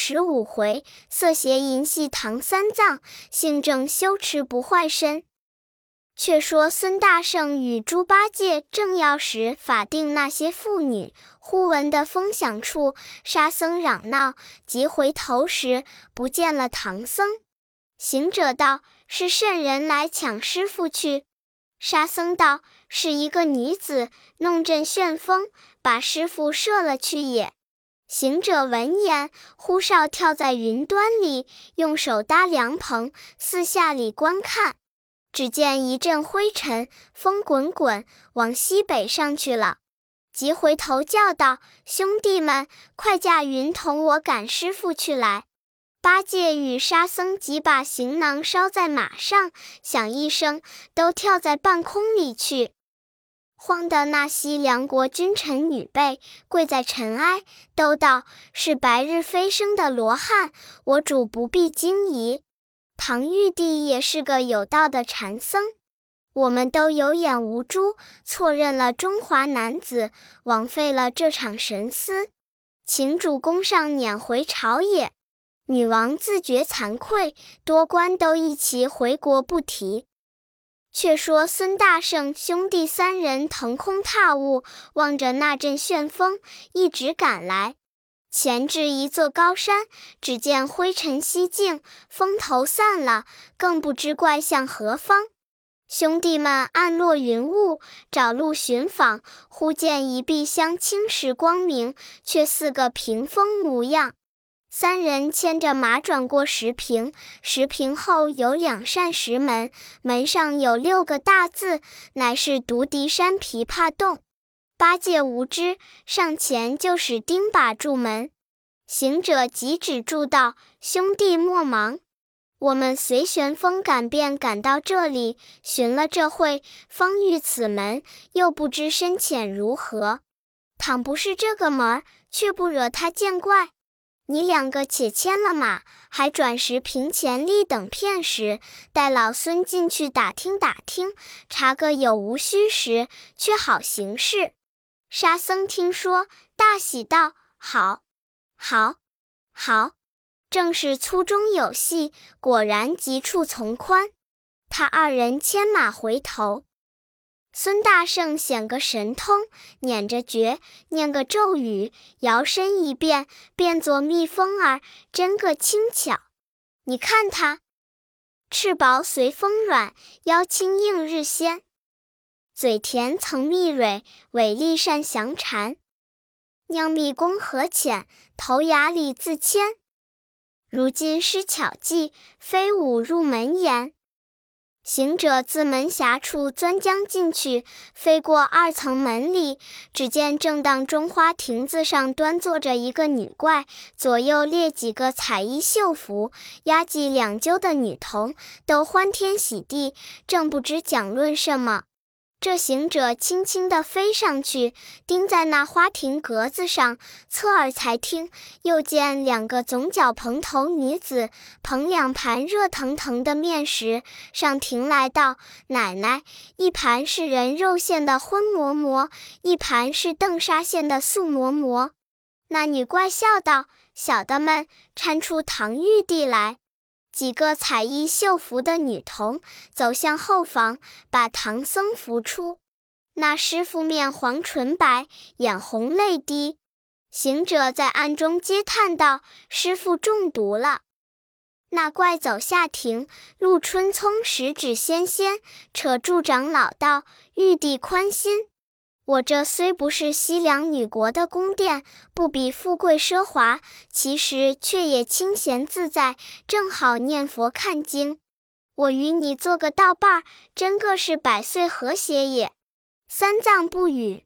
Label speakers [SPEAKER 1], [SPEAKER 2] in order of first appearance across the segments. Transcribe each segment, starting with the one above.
[SPEAKER 1] 十五回，色邪淫戏唐三藏，性正修持不坏身。却说孙大圣与猪八戒正要使法定那些妇女，忽闻得风响处，沙僧嚷闹，急回头时，不见了唐僧。行者道：“是甚人来抢师傅去？”沙僧道：“是一个女子，弄阵旋风，把师傅射了去也。”行者闻言，呼哨跳在云端里，用手搭凉棚，四下里观看。只见一阵灰尘，风滚滚，往西北上去了。急回头叫道：“兄弟们，快驾云同我赶师傅去来！”八戒与沙僧急把行囊捎在马上，响一声，都跳在半空里去。慌的那些梁国君臣女辈跪在尘埃，都道是白日飞升的罗汉，我主不必惊疑。唐玉帝也是个有道的禅僧，我们都有眼无珠，错认了中华男子，枉费了这场神思，请主公上撵回朝也。女王自觉惭愧，多官都一齐回国不提。却说孙大圣兄弟三人腾空踏雾，望着那阵旋风，一直赶来。前至一座高山，只见灰尘西尽，风头散了，更不知怪向何方。兄弟们暗落云雾，找路寻访，忽见一壁香青石光明，却似个屏风模样。三人牵着马转过石屏，石屏后有两扇石门，门上有六个大字，乃是独敌山琵琶洞。八戒无知，上前就使钉耙住门。行者急止住道：“兄弟莫忙，我们随旋风赶便赶到这里，寻了这会，方遇此门，又不知深浅如何。倘不是这个门儿，却不惹他见怪。”你两个且牵了马，还转时平前立等片时，待老孙进去打听打听，查个有无虚实，却好行事。沙僧听说，大喜道：“好，好，好！正是粗中有细，果然急处从宽。”他二人牵马回头。孙大圣显个神通，捻着诀，念个咒语，摇身一变，变作蜜蜂儿，真个轻巧。你看他，翅薄随风软，腰轻应日鲜，嘴甜曾蜜蕊，尾利善翔蝉，酿蜜功何浅，头牙里自谦。如今施巧计，飞舞入门檐。行者自门峡处钻将进去，飞过二层门里，只见正当中花亭子上端坐着一个女怪，左右列几个彩衣绣服、压髻两揪的女童，都欢天喜地，正不知讲论什么。这行者轻轻地飞上去，钉在那花亭格子上，侧耳才听，又见两个总角蓬头女子捧两盘热腾腾的面食上亭来道：“奶奶，一盘是人肉馅的荤馍馍，一盘是邓沙馅的素馍馍。”那女怪笑道：“小的们，搀出唐玉帝来。”几个彩衣绣服的女童走向后房，把唐僧扶出。那师傅面黄唇白，眼红泪滴。行者在暗中嗟叹道：“师傅中毒了。”那怪走下亭，陆春聪十指纤纤，扯住长老道：“玉帝宽心。”我这虽不是西凉女国的宫殿，不比富贵奢华，其实却也清闲自在，正好念佛看经。我与你做个道伴儿，真个是百岁和谐也。三藏不语。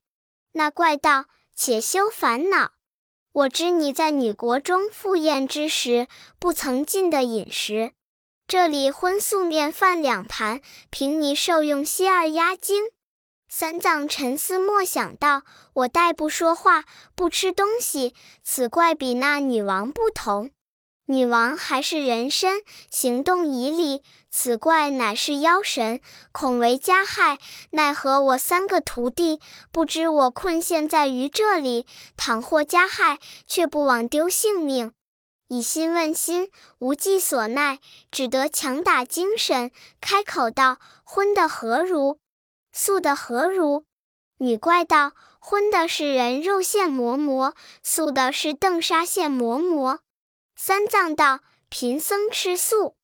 [SPEAKER 1] 那怪道：“且休烦恼，我知你在女国中赴宴之时，不曾进的饮食，这里荤素面饭两盘，凭你受用些二压惊。”三藏沉思默想道：“我待不说话，不吃东西。此怪比那女王不同。女王还是人身，行动仪礼；此怪乃是妖神，恐为加害。奈何我三个徒弟，不知我困陷在于这里，倘或加害，却不枉丢性命。”以心问心，无计所奈，只得强打精神，开口道：“荤的何如？素的何如？”女怪道：“荤的是人肉馅馍馍，素的是豆沙馅馍馍。”三藏道：“贫僧吃素。”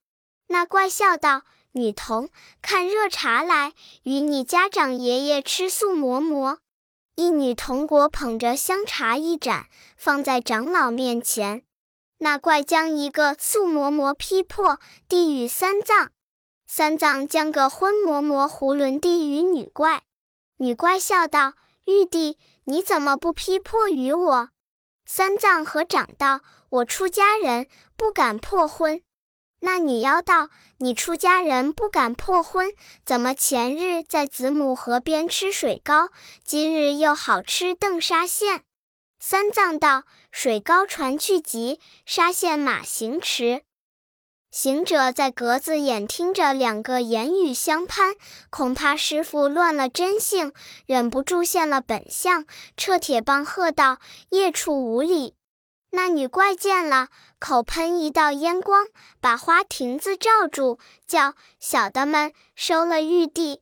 [SPEAKER 1] 那怪笑道：“女童，看热茶来，与你家长爷爷吃素馍馍。”一女童果捧着香茶一盏，放在长老面前。那怪将一个素馍馍劈破，递与三藏。三藏将个荤馍馍囫囵递与女怪。女怪笑道：“玉帝，你怎么不劈破与我？”三藏合掌道：“我出家人，不敢破婚。”那女妖道：“你出家人不敢破婚，怎么前日在子母河边吃水糕，今日又好吃邓沙馅？”三藏道：“水糕船去急，沙县马行迟。”行者在格子眼听着两个言语相攀，恐怕师傅乱了真性，忍不住现了本相，撤铁棒喝道：“夜处无礼！”那女怪见了，口喷一道烟光，把花亭子罩住，叫小的们收了玉帝。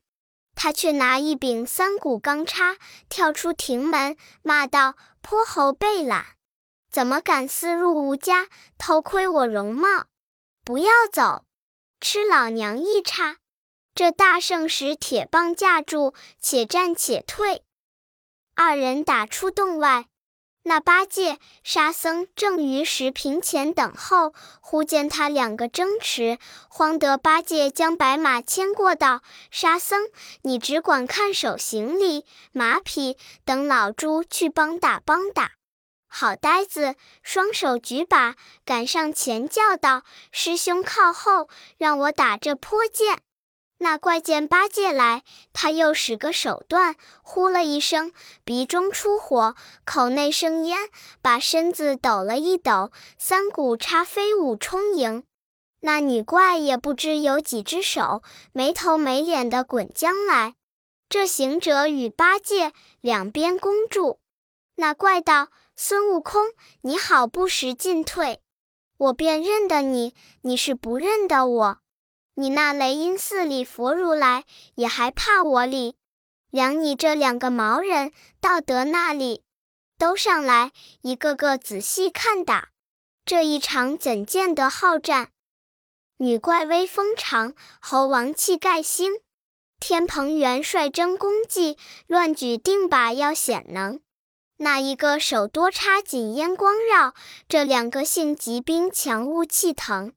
[SPEAKER 1] 他却拿一柄三股钢叉，跳出亭门，骂道：“泼猴被懒，怎么敢私入吾家，偷窥我容貌？不要走，吃老娘一叉！”这大圣使铁棒架住，且战且退。二人打出洞外。那八戒、沙僧正于石坪前等候，忽见他两个争持，慌得八戒将白马牵过道：“沙僧，你只管看守行李、马匹，等老猪去帮打帮打。”好呆子，双手举把，赶上前叫道：“师兄靠后，让我打这泼剑。”那怪见八戒来，他又使个手段，呼了一声，鼻中出火，口内生烟，把身子抖了一抖，三股叉飞舞充盈。那女怪也不知有几只手，没头没脸的滚将来。这行者与八戒两边攻住。那怪道：“孙悟空，你好不识进退，我便认得你，你是不认得我。”你那雷音寺里佛如来也还怕我哩？量你这两个毛人，道德那里？都上来，一个个仔细看打。这一场怎见得好战？女怪威风长，猴王气盖星。天蓬元帅争功绩，乱举定把要显能。那一个手多插紧烟光绕？这两个性急兵强雾气腾。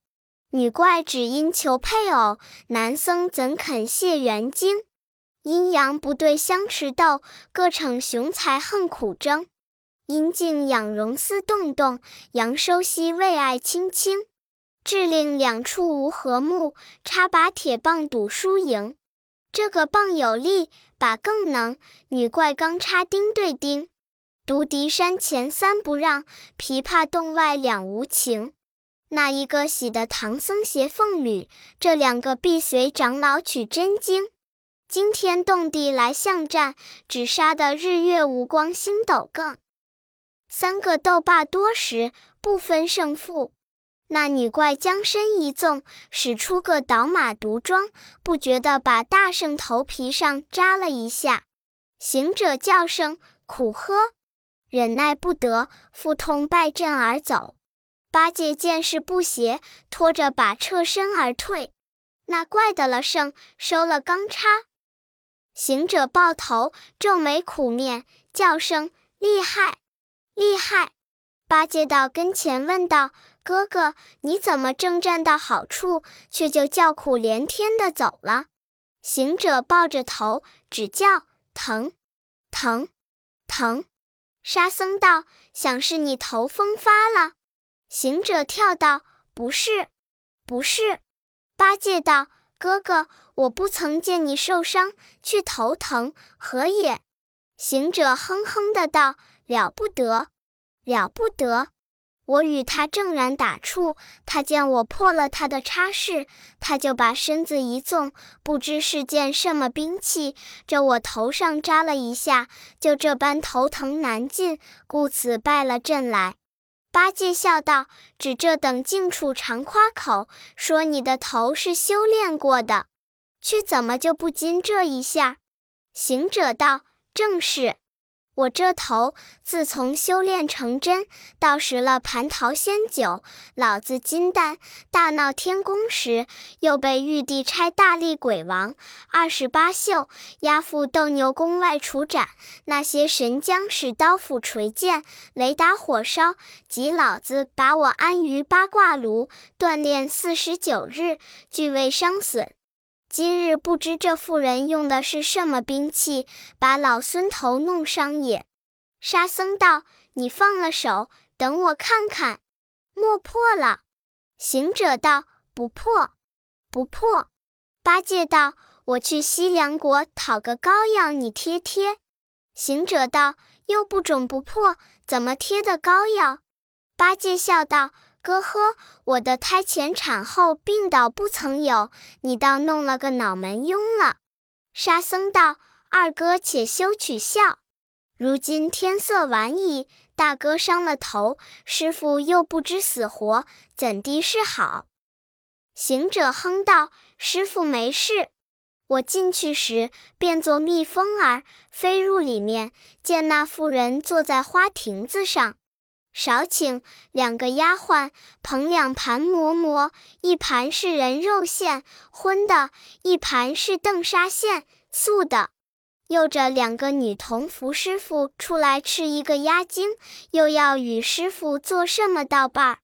[SPEAKER 1] 女怪只因求配偶，男僧怎肯谢元精？阴阳不对相持斗，各逞雄才恨苦争。阴茎养绒丝动动，阳收息为爱青青。致令两处无和睦，插把铁棒赌输赢。这个棒有力，把更能。女怪钢插钉对钉，独敌山前三不让，琵琶洞外两无情。那一个喜的唐僧携凤女，这两个必随长老取真经，惊天动地来相战，只杀得日月无光星斗更。三个斗罢多时，不分胜负。那女怪将身一纵，使出个倒马毒桩，不觉得把大圣头皮上扎了一下。行者叫声苦喝，忍耐不得，腹痛败阵而走。八戒见势不协，拖着把撤身而退。那怪得了胜，收了钢叉。行者抱头，皱眉苦面，叫声厉害，厉害！八戒到跟前问道：“哥哥，你怎么正站到好处，却就叫苦连天的走了？”行者抱着头，只叫疼，疼，疼。沙僧道：“想是你头风发了。”行者跳道：“不是，不是。”八戒道：“哥哥，我不曾见你受伤，却头疼，何也？”行者哼哼的道：“了不得，了不得！我与他正然打处，他见我破了他的差事，他就把身子一纵，不知是件什么兵器，这我头上扎了一下，就这般头疼难禁，故此败了阵来。”八戒笑道：“只这等净处常夸口，说你的头是修炼过的，却怎么就不禁这一下？”行者道：“正是。”我这头自从修炼成真，到食了蟠桃仙酒，老子金丹大闹天宫时，又被玉帝差大力鬼王二十八宿押赴斗牛宫外处斩。那些神将使刀斧锤剑、雷打火烧，及老子把我安于八卦炉锻炼四十九日，俱未伤损。今日不知这妇人用的是什么兵器，把老孙头弄伤也。沙僧道：“你放了手，等我看看，莫破了。”行者道：“不破，不破。”八戒道：“我去西凉国讨个膏药，你贴贴。”行者道：“又不肿不破，怎么贴的膏药？”八戒笑道。哥呵，我的胎前产后病倒不曾有，你倒弄了个脑门痈了。沙僧道：“二哥且休取笑，如今天色晚矣，大哥伤了头，师傅又不知死活，怎地是好？”行者哼道：“师傅没事，我进去时变作蜜蜂儿，飞入里面，见那妇人坐在花亭子上。”少请两个丫鬟捧两盘馍馍，一盘是人肉馅荤的，一盘是豆沙馅素的。又着两个女童扶师傅出来吃一个鸭精，又要与师傅做什么道伴。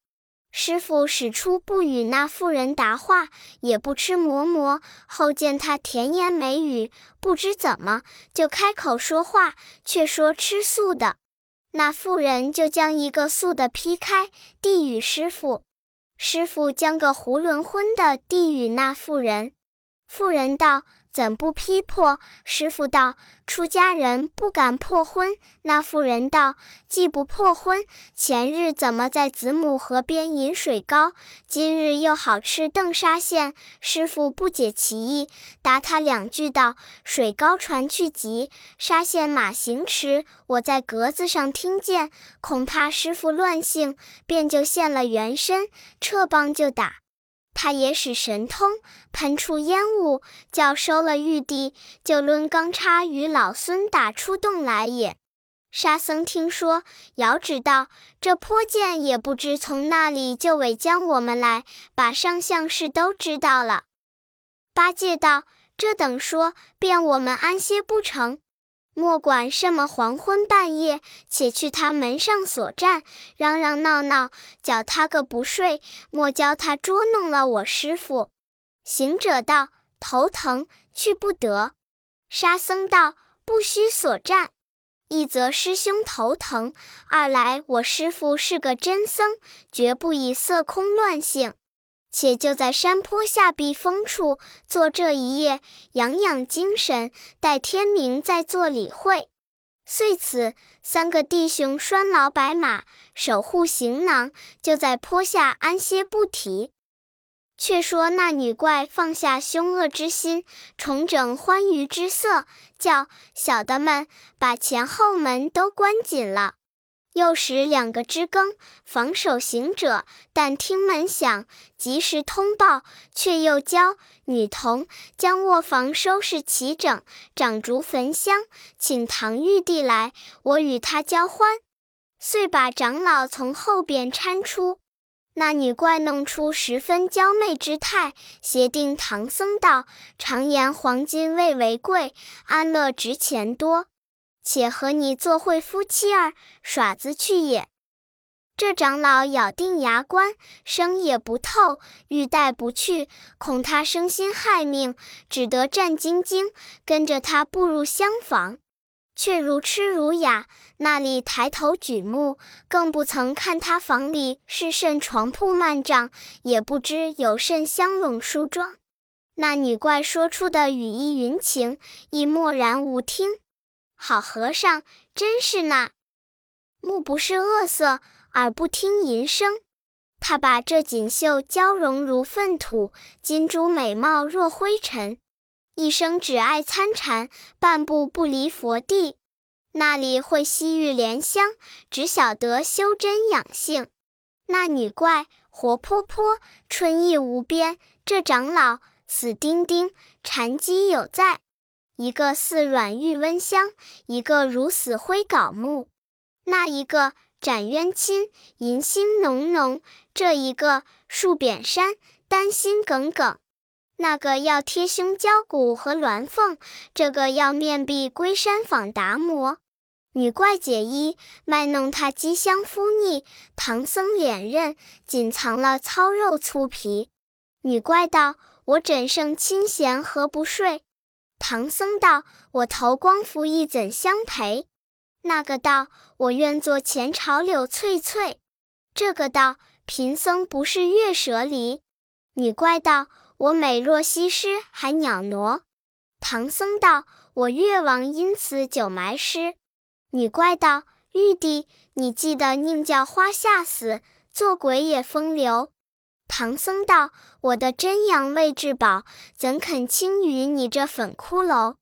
[SPEAKER 1] 师傅使出不与那妇人答话，也不吃馍馍。后见他甜言美语，不知怎么就开口说话，却说吃素的。那妇人就将一个素的劈开，递与师傅。师傅将个囫囵荤的递与那妇人。妇人道。怎不批破？师傅道：“出家人不敢破婚。”那妇人道：“既不破婚，前日怎么在子母河边饮水糕？今日又好吃邓沙馅？”师傅不解其意，答他两句道：“水糕传去急，沙县马行迟。我在格子上听见，恐怕师傅乱性，便就现了原身，撤棒就打。”他也使神通喷出烟雾，叫收了玉帝，就抡钢叉与老孙打出洞来也。沙僧听说，遥指道：“这泼剑也不知从那里就尾将我们来，把上相事都知道了。”八戒道：“这等说，便我们安歇不成？”莫管什么黄昏半夜，且去他门上所站，嚷嚷闹闹，搅他个不睡，莫教他捉弄了我师傅。行者道：“头疼，去不得。”沙僧道：“不须所战，一则师兄头疼，二来我师傅是个真僧，绝不以色空乱性。”且就在山坡下避风处坐这一夜，养养精神，待天明再做理会。遂此三个弟兄拴牢白马，守护行囊，就在坡下安歇不提。却说那女怪放下凶恶之心，重整欢愉之色，叫小的们把前后门都关紧了。又使两个知更防守行者，但听门响，及时通报，却又教女童将卧房收拾齐整，掌烛焚香，请唐玉帝来，我与他交欢。遂把长老从后边搀出，那女怪弄出十分娇媚之态，协定唐僧道：“常言黄金未为贵，安乐值钱多。”且和你做会夫妻儿耍子去也。这长老咬定牙关，生也不透，欲带不去，恐他生心害命，只得战兢兢跟着他步入厢房，却如痴如哑，那里抬头举目，更不曾看他房里是甚床铺幔帐，也不知有甚香笼梳妆。那女怪说出的语意云情，亦默然无听。好和尚，真是那目不是恶色，耳不听淫声。他把这锦绣娇容如粪土，金珠美貌若灰尘，一生只爱参禅，半步不离佛地。那里会西域莲香？只晓得修真养性。那女怪活泼泼，春意无边。这长老死钉钉，禅机有在。一个似软玉温香，一个如死灰槁木。那一个斩冤亲，银心浓浓；这一个戍扁山，丹心耿耿。那个要贴胸交骨和鸾凤，这个要面壁归山访达摩。女怪解衣，卖弄他肌香肤腻；唐僧脸刃，仅藏了糙肉粗皮。女怪道：“我枕胜清闲何不睡？”唐僧道：“我投光服役怎相陪？”那个道：“我愿做前朝柳翠翠。”这个道：“贫僧不是月蛇离。”女怪道：“我美若西施还袅娜。”唐僧道：“我越王因此久埋尸。”女怪道：“玉帝，你记得宁叫花下死，做鬼也风流。”唐僧道：“我的真阳未至宝，怎肯轻于你这粉骷髅？”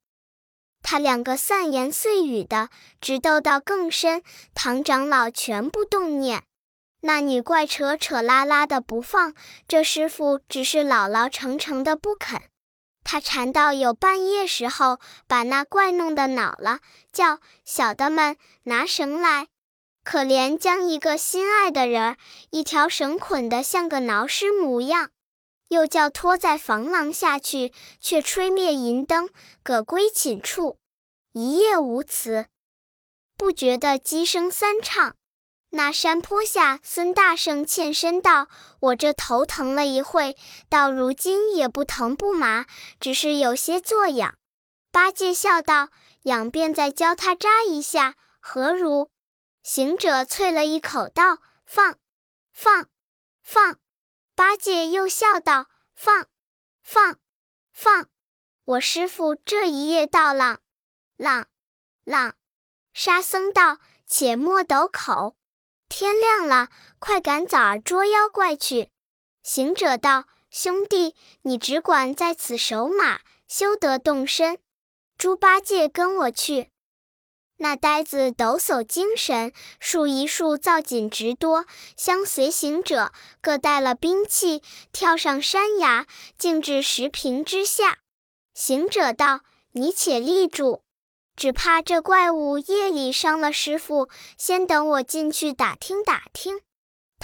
[SPEAKER 1] 他两个散言碎语的，直斗到更深。唐长老全不动念。那女怪扯扯拉拉的不放，这师傅只是老老成成的不肯。他缠到有半夜时候，把那怪弄得恼了，叫小的们拿绳来。可怜将一个心爱的人儿，一条绳捆得像个挠尸模样，又叫拖在房廊下去，却吹灭银灯，葛归寝处，一夜无词。不觉得鸡声三唱。那山坡下，孙大圣欠身道：“我这头疼了一会，到如今也不疼不麻，只是有些作痒。”八戒笑道：“痒便再教他扎一下，何如？”行者啐了一口道：“放，放，放！”八戒又笑道：“放，放，放！我师傅这一夜到浪，浪，浪！”沙僧道：“且莫抖口，天亮了，快赶早儿捉妖怪去。”行者道：“兄弟，你只管在此守马，休得动身。猪八戒跟我去。”那呆子抖擞精神，数一数造锦直多，相随行者各带了兵器，跳上山崖，径至石坪之下。行者道：“你且立住，只怕这怪物夜里伤了师傅，先等我进去打听打听。”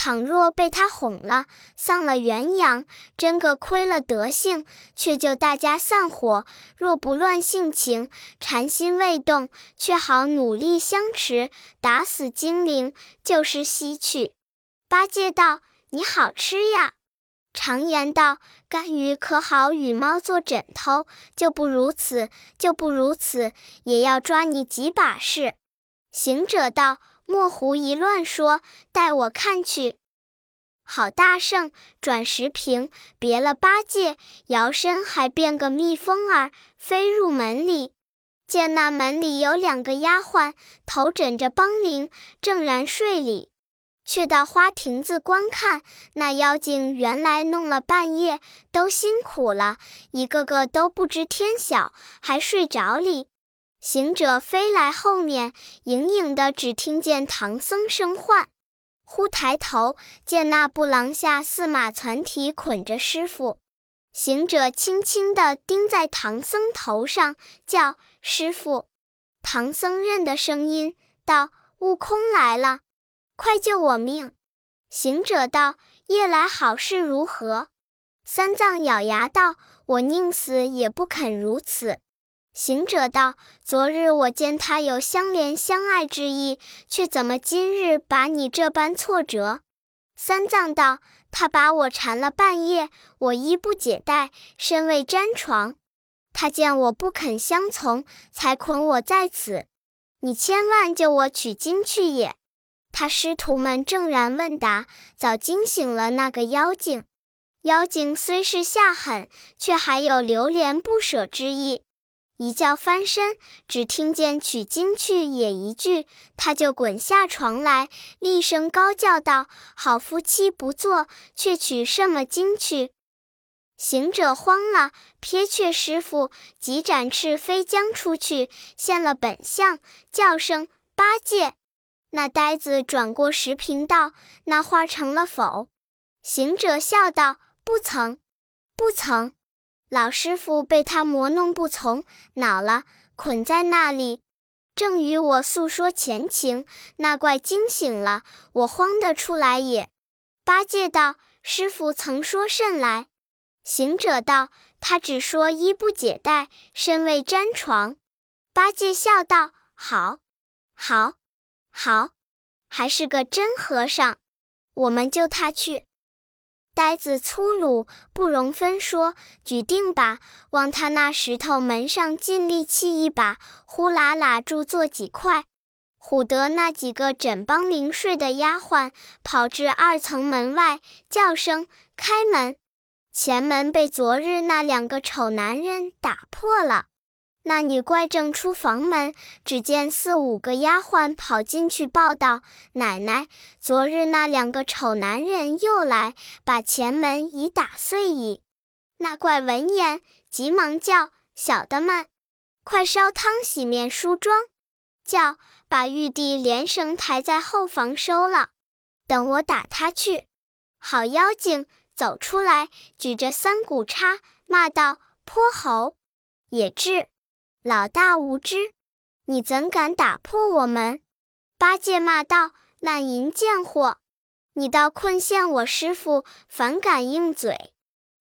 [SPEAKER 1] 倘若被他哄了，丧了元阳，真个亏了德性。却就大家散伙，若不乱性情，禅心未动，却好努力相持，打死精灵，就是西去。八戒道：“你好吃呀！常言道，干鱼可好与猫做枕头，就不如此，就不如此，也要抓你几把式。”行者道。莫胡一乱说，待我看去。好大圣转石屏，别了八戒，摇身还变个蜜蜂儿，飞入门里。见那门里有两个丫鬟，头枕着帮铃，正然睡里。却到花亭子观看，那妖精原来弄了半夜，都辛苦了，一个个都不知天晓，还睡着里。行者飞来后面，隐隐的只听见唐僧声唤。忽抬头见那布廊下四马攒蹄捆着师傅。行者轻轻地钉在唐僧头上，叫师傅。唐僧认得声音，道：“悟空来了，快救我命！”行者道：“夜来好事如何？”三藏咬牙道：“我宁死也不肯如此。”行者道：“昨日我见他有相怜相爱之意，却怎么今日把你这般挫折？”三藏道：“他把我缠了半夜，我衣不解带，身未沾床。他见我不肯相从，才捆我在此。你千万救我取经去也。”他师徒们正然问答，早惊醒了那个妖精。妖精虽是下狠，却还有留恋不舍之意。一觉翻身，只听见“取经去也”一句，他就滚下床来，厉声高叫道：“好夫妻不做，却取什么经去？”行者慌了，撇却师傅，急展翅飞将出去，现了本相，叫声八戒。那呆子转过石屏道：“那花成了否？”行者笑道：“不曾，不曾。老师傅被他磨弄不从，恼了，捆在那里。正与我诉说前情，那怪惊醒了，我慌得出来也。”八戒道：“师傅曾说甚来？”行者道：“他只说衣不解带，身未沾床。”八戒笑道：“好，好，好，还是个真和尚。我们救他去。”呆子粗鲁，不容分说，举定把往他那石头门上尽力气一把，呼啦啦住做几块。唬得那几个枕帮临睡的丫鬟跑至二层门外，叫声开门。前门被昨日那两个丑男人打破了。那女怪正出房门，只见四五个丫鬟跑进去报道：“奶奶，昨日那两个丑男人又来，把前门已打碎矣。”那怪闻言，急忙叫小的们，快烧汤洗面梳妆，叫把玉帝连绳抬在后房收了，等我打他去。好妖精！走出来，举着三股叉，骂道：“泼猴，也智，老大无知，你怎敢打破我们？”八戒骂道：“烂淫贱货，你倒困陷我师傅，反敢硬嘴！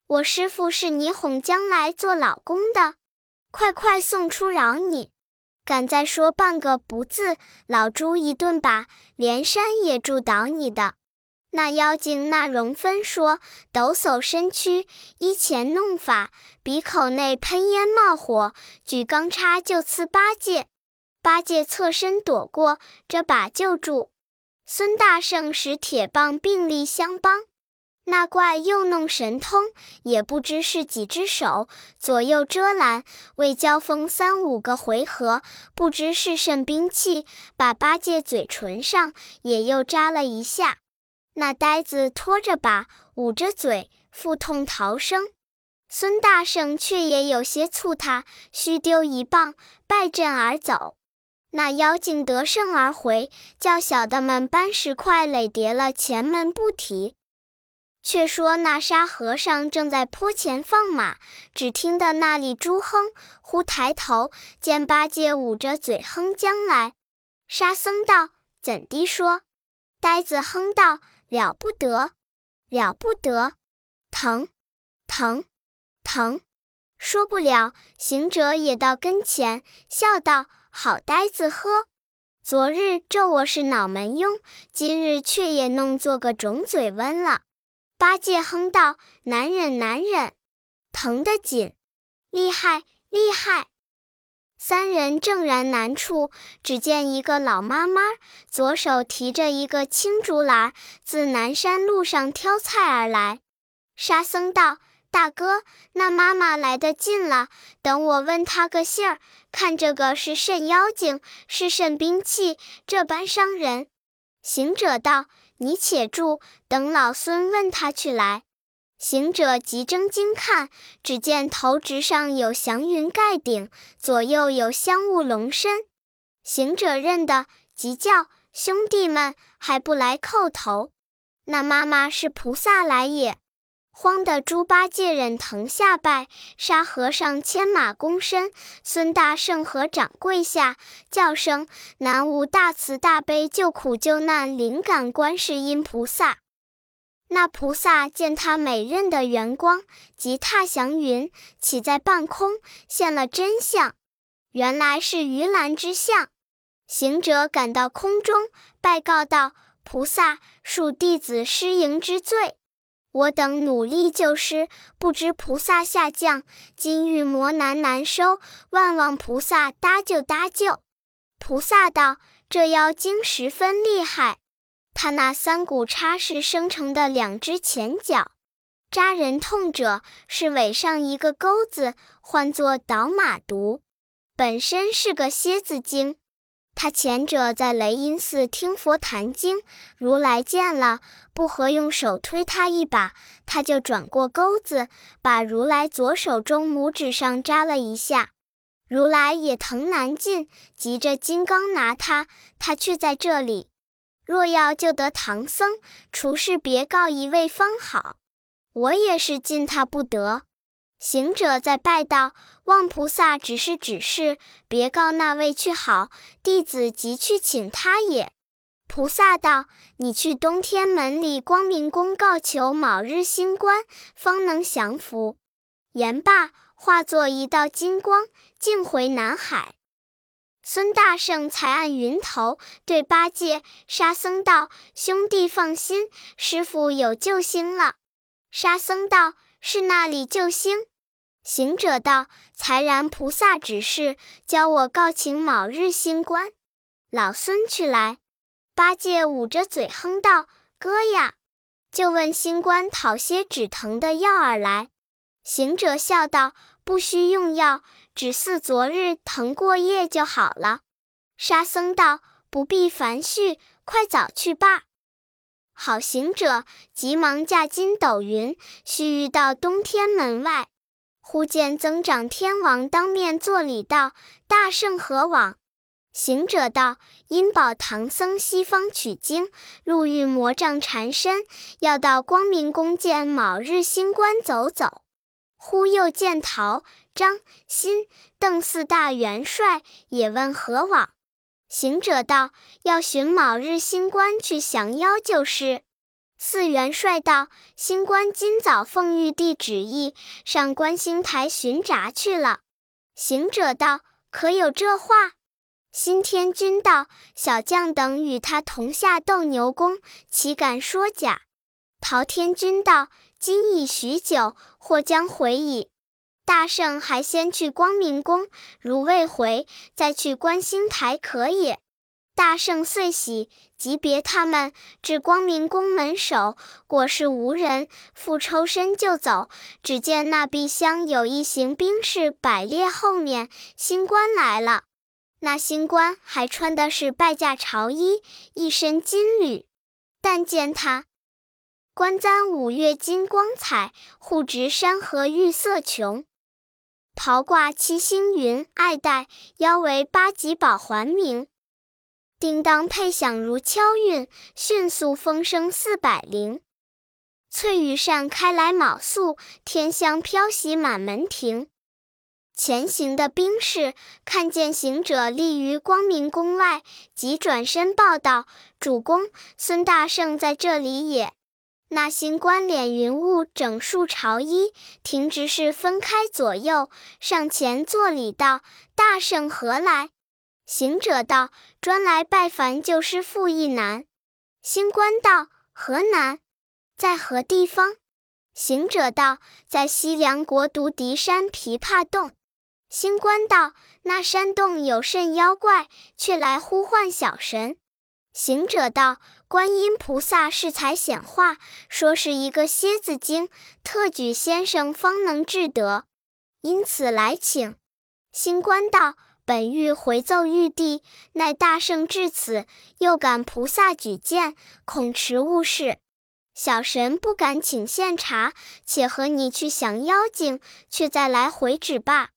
[SPEAKER 1] 我师傅是你哄将来做老公的，快快送出饶你！敢再说半个不字，老猪一顿把，连山也住倒你的！”那妖精那容分说，抖擞身躯，依前弄法，鼻口内喷烟冒火，举钢叉就刺八戒。八戒侧身躲过，这把救住。孙大圣使铁棒并力相帮。那怪又弄神通，也不知是几只手，左右遮拦，未交锋三五个回合，不知是甚兵器，把八戒嘴唇上也又扎了一下。那呆子拖着把，捂着嘴，腹痛逃生。孙大圣却也有些醋他，须丢一棒，败阵而走。那妖精得胜而回，叫小的们搬石块垒叠了前门不提。却说那沙和尚正在坡前放马，只听得那里猪哼，忽抬头见八戒捂着嘴哼将来。沙僧道：“怎地说？”呆子哼道。了不得，了不得，疼，疼，疼，说不了。行者也到跟前，笑道：“好呆子呵！昨日咒我是脑门庸，今日却也弄做个肿嘴温了。”八戒哼道：“难忍，难忍，疼得紧，厉害，厉害。”三人正然难处，只见一个老妈妈，左手提着一个青竹篮，自南山路上挑菜而来。沙僧道：“大哥，那妈妈来得近了，等我问她个信儿，看这个是甚妖精，是甚兵器，这般伤人。”行者道：“你且住，等老孙问他去来。”行者急睁睛看，只见头直上有祥云盖顶，左右有香雾笼身。行者认得，急叫兄弟们还不来叩头？那妈妈是菩萨来也。慌得猪八戒忍疼下拜，沙和尚牵马躬身，孙大圣和掌跪下，叫声南无大慈大悲救苦救难灵感观世音菩萨。那菩萨见他美刃的圆光，即踏祥云，起在半空，现了真相，原来是鱼篮之相。行者赶到空中，拜告道：“菩萨，恕弟子失迎之罪。我等努力救师，不知菩萨下降，今遇魔难难收，万望菩萨搭救搭救。”菩萨道：“这妖精十分厉害。”他那三股叉是生成的两只前脚，扎人痛者是尾上一个钩子，唤作倒马毒，本身是个蝎子精。他前者在雷音寺听佛谈经，如来见了，不合用手推他一把，他就转过钩子，把如来左手中拇指上扎了一下，如来也疼难禁，急着金刚拿他，他却在这里。若要救得唐僧，除是别告一位方好。我也是禁他不得。行者再拜道：“望菩萨指示指示，别告那位去好，弟子即去请他也。”菩萨道：“你去东天门里光明宫告求卯日星官，方能降服。”言罢，化作一道金光，径回南海。孙大圣才按云头，对八戒、沙僧道：“兄弟放心，师傅有救星了。”沙僧道：“是那里救星？”行者道：“才然菩萨指示，教我告请卯日星官。”老孙去来。八戒捂着嘴哼道：“哥呀，就问星官讨些止疼的药儿来。”行者笑道：“不需用药。”只似昨日疼过夜就好了。沙僧道：“不必烦絮，快早去罢。”好行者急忙驾筋斗云，须臾到东天门外，忽见增长天王当面作礼道：“大圣何往？”行者道：“因保唐僧西方取经，路遇魔障缠身，要到光明宫见卯日星官走走。”忽又见桃。张、辛、邓四大元帅也问何往，行者道：“要寻卯日星官去降妖就是。”四元帅道：“星官今早奉玉帝旨意，上观星台巡查去了。”行者道：“可有这话？”新天君道：“小将等与他同下斗牛宫，岂敢说假？”陶天君道：“今已许久，或将回矣。”大圣还先去光明宫，如未回，再去观星台可也。大圣遂喜，即别他们至光明宫门首，果是无人，复抽身就走。只见那壁厢有一行兵士摆列，后面星官来了。那星官还穿的是拜驾朝衣，一身金缕，但见他冠簪五月金光彩，护执山河玉色琼。袍挂七星云，爱戴腰围八级宝环明，叮当配响如敲韵，迅速风声四百铃。翠羽扇开来卯宿，天香飘袭满门庭。前行的兵士看见行者立于光明宫外，即转身报道：“主公，孙大圣在这里也。”那星官脸云雾，整束朝衣，停直是分开左右，上前作礼道：“大圣何来？”行者道：“专来拜凡救师父一难。”星官道：“何难？在何地方？”行者道：“在西凉国独敌山琵琶洞。”星官道：“那山洞有甚妖怪，却来呼唤小神？”行者道。观音菩萨是才显化，说是一个蝎子精，特举先生方能治得，因此来请。星官道：“本欲回奏玉帝，奈大圣至此，又感菩萨举荐，恐迟误事。小神不敢请献茶，且和你去降妖精，却再来回旨罢。”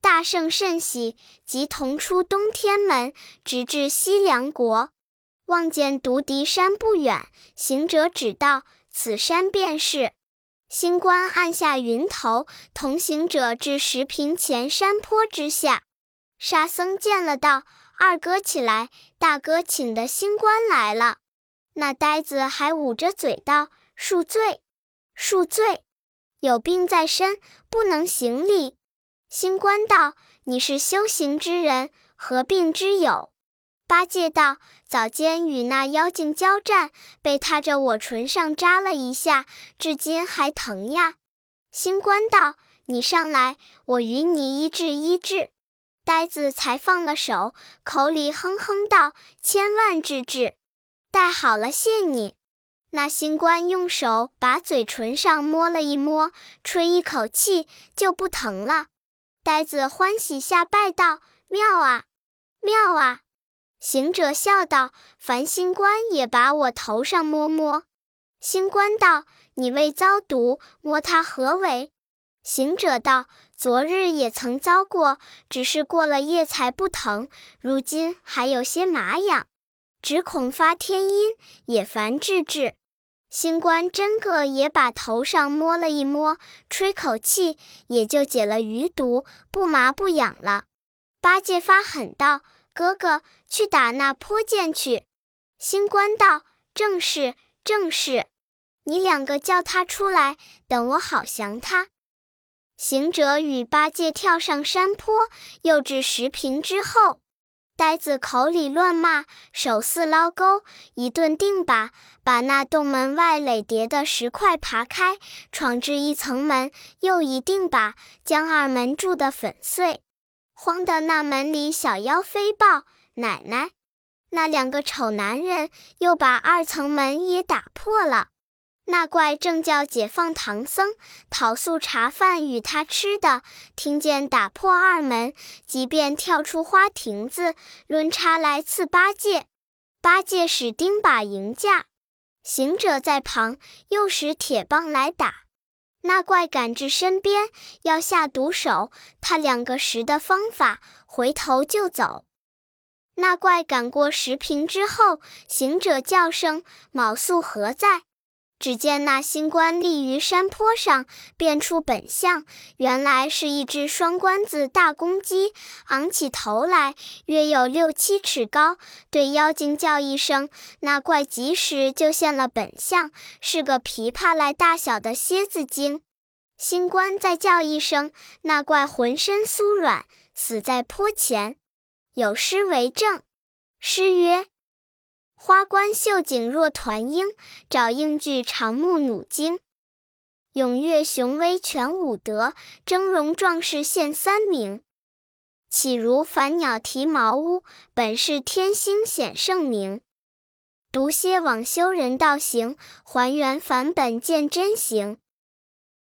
[SPEAKER 1] 大圣甚喜，即同出东天门，直至西凉国。望见独敌山不远，行者指道：“此山便是。”星官按下云头，同行者至石坪前山坡之下。沙僧见了，道：“二哥起来，大哥请的星官来了。”那呆子还捂着嘴道：“恕罪，恕罪，有病在身，不能行礼。”星官道：“你是修行之人，何病之有？”八戒道：“早间与那妖精交战，被他着我唇上扎了一下，至今还疼呀。”星官道：“你上来，我与你医治医治。”呆子才放了手，口里哼哼道：“千万治治，带好了谢你。”那星官用手把嘴唇上摸了一摸，吹一口气，就不疼了。呆子欢喜下拜道：“妙啊，妙啊！”行者笑道：“凡星官也把我头上摸摸。”星官道：“你未遭毒，摸他何为？”行者道：“昨日也曾遭过，只是过了夜才不疼，如今还有些麻痒。”只恐发天阴，也烦治治。星官真个也把头上摸了一摸，吹口气，也就解了余毒，不麻不痒了。八戒发狠道：“哥哥，去打那泼涧去。”星官道：“正是，正是。你两个叫他出来，等我好降他。”行者与八戒跳上山坡，又至石坪之后。呆子口里乱骂，手似捞钩，一顿定把，把那洞门外垒叠的石块爬开，闯至一层门，又一定把，将二门住得粉碎。慌得那门里小妖飞报奶奶，那两个丑男人又把二层门也打破了。那怪正叫解放唐僧，讨素茶饭与他吃的，听见打破二门，即便跳出花亭子，抡叉来刺八戒。八戒使钉耙迎驾，行者在旁又使铁棒来打。那怪赶至身边，要下毒手，他两个识的方法，回头就走。那怪赶过石屏之后，行者叫声：“卯宿何在？”只见那星官立于山坡上，变出本相，原来是一只双关子大公鸡，昂起头来，约有六七尺高，对妖精叫一声，那怪即时就现了本相，是个琵琶来大小的蝎子精。星官再叫一声，那怪浑身酥软，死在坡前。有诗为证，诗曰。花冠绣颈若团鹰，爪硬具长目弩精。踊跃雄威全武德，峥嵘壮士现三名。岂如凡鸟啼茅屋，本是天星显圣明。独歇往修人道行，还原返本见真形。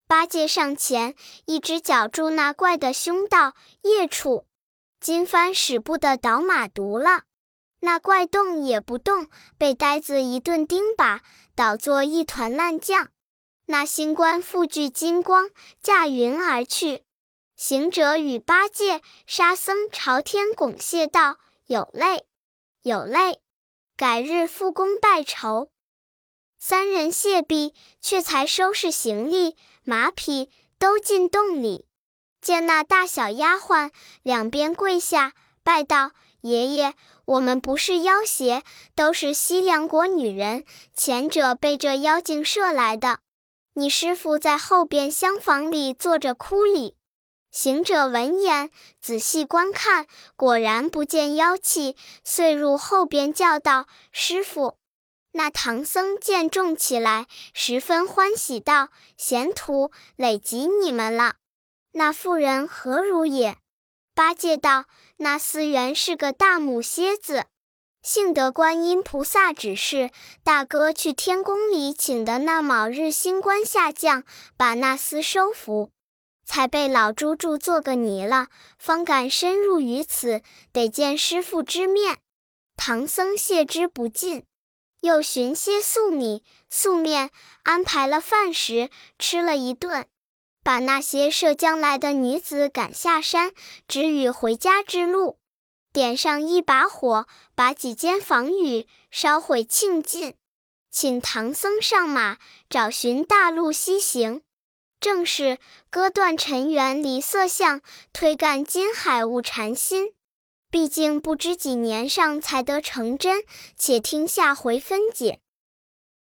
[SPEAKER 1] 八戒上前，一只脚住那怪的胸道，业处，金帆使不得倒马毒了。那怪动也不动，被呆子一顿钉耙，倒作一团烂酱。那星官复聚金光，驾云而去。行者与八戒、沙僧朝天拱谢道：“有泪，有泪，改日复工拜酬。”三人谢毕，却才收拾行李，马匹都进洞里，见那大小丫鬟两边跪下，拜道：“爷爷。”我们不是妖邪，都是西凉国女人。前者被这妖精射来的。你师傅在后边厢房里坐着哭哩。行者闻言，仔细观看，果然不见妖气，遂入后边叫道：“师傅！”那唐僧见众起来，十分欢喜道：“贤徒，累及你们了。那妇人何如也？”八戒道。那厮原是个大母蝎子，幸得观音菩萨指示，大哥去天宫里请的那卯日星官下降，把那厮收服，才被老猪猪做个泥了，方敢深入于此，得见师傅之面。唐僧谢之不尽，又寻些素米、素面，安排了饭食，吃了一顿。把那些涉江来的女子赶下山，指与回家之路。点上一把火，把几间房宇烧毁庆尽，请唐僧上马，找寻大路西行。正是割断尘缘离色相，推干金海悟禅心。毕竟不知几年上才得成真，且听下回分解。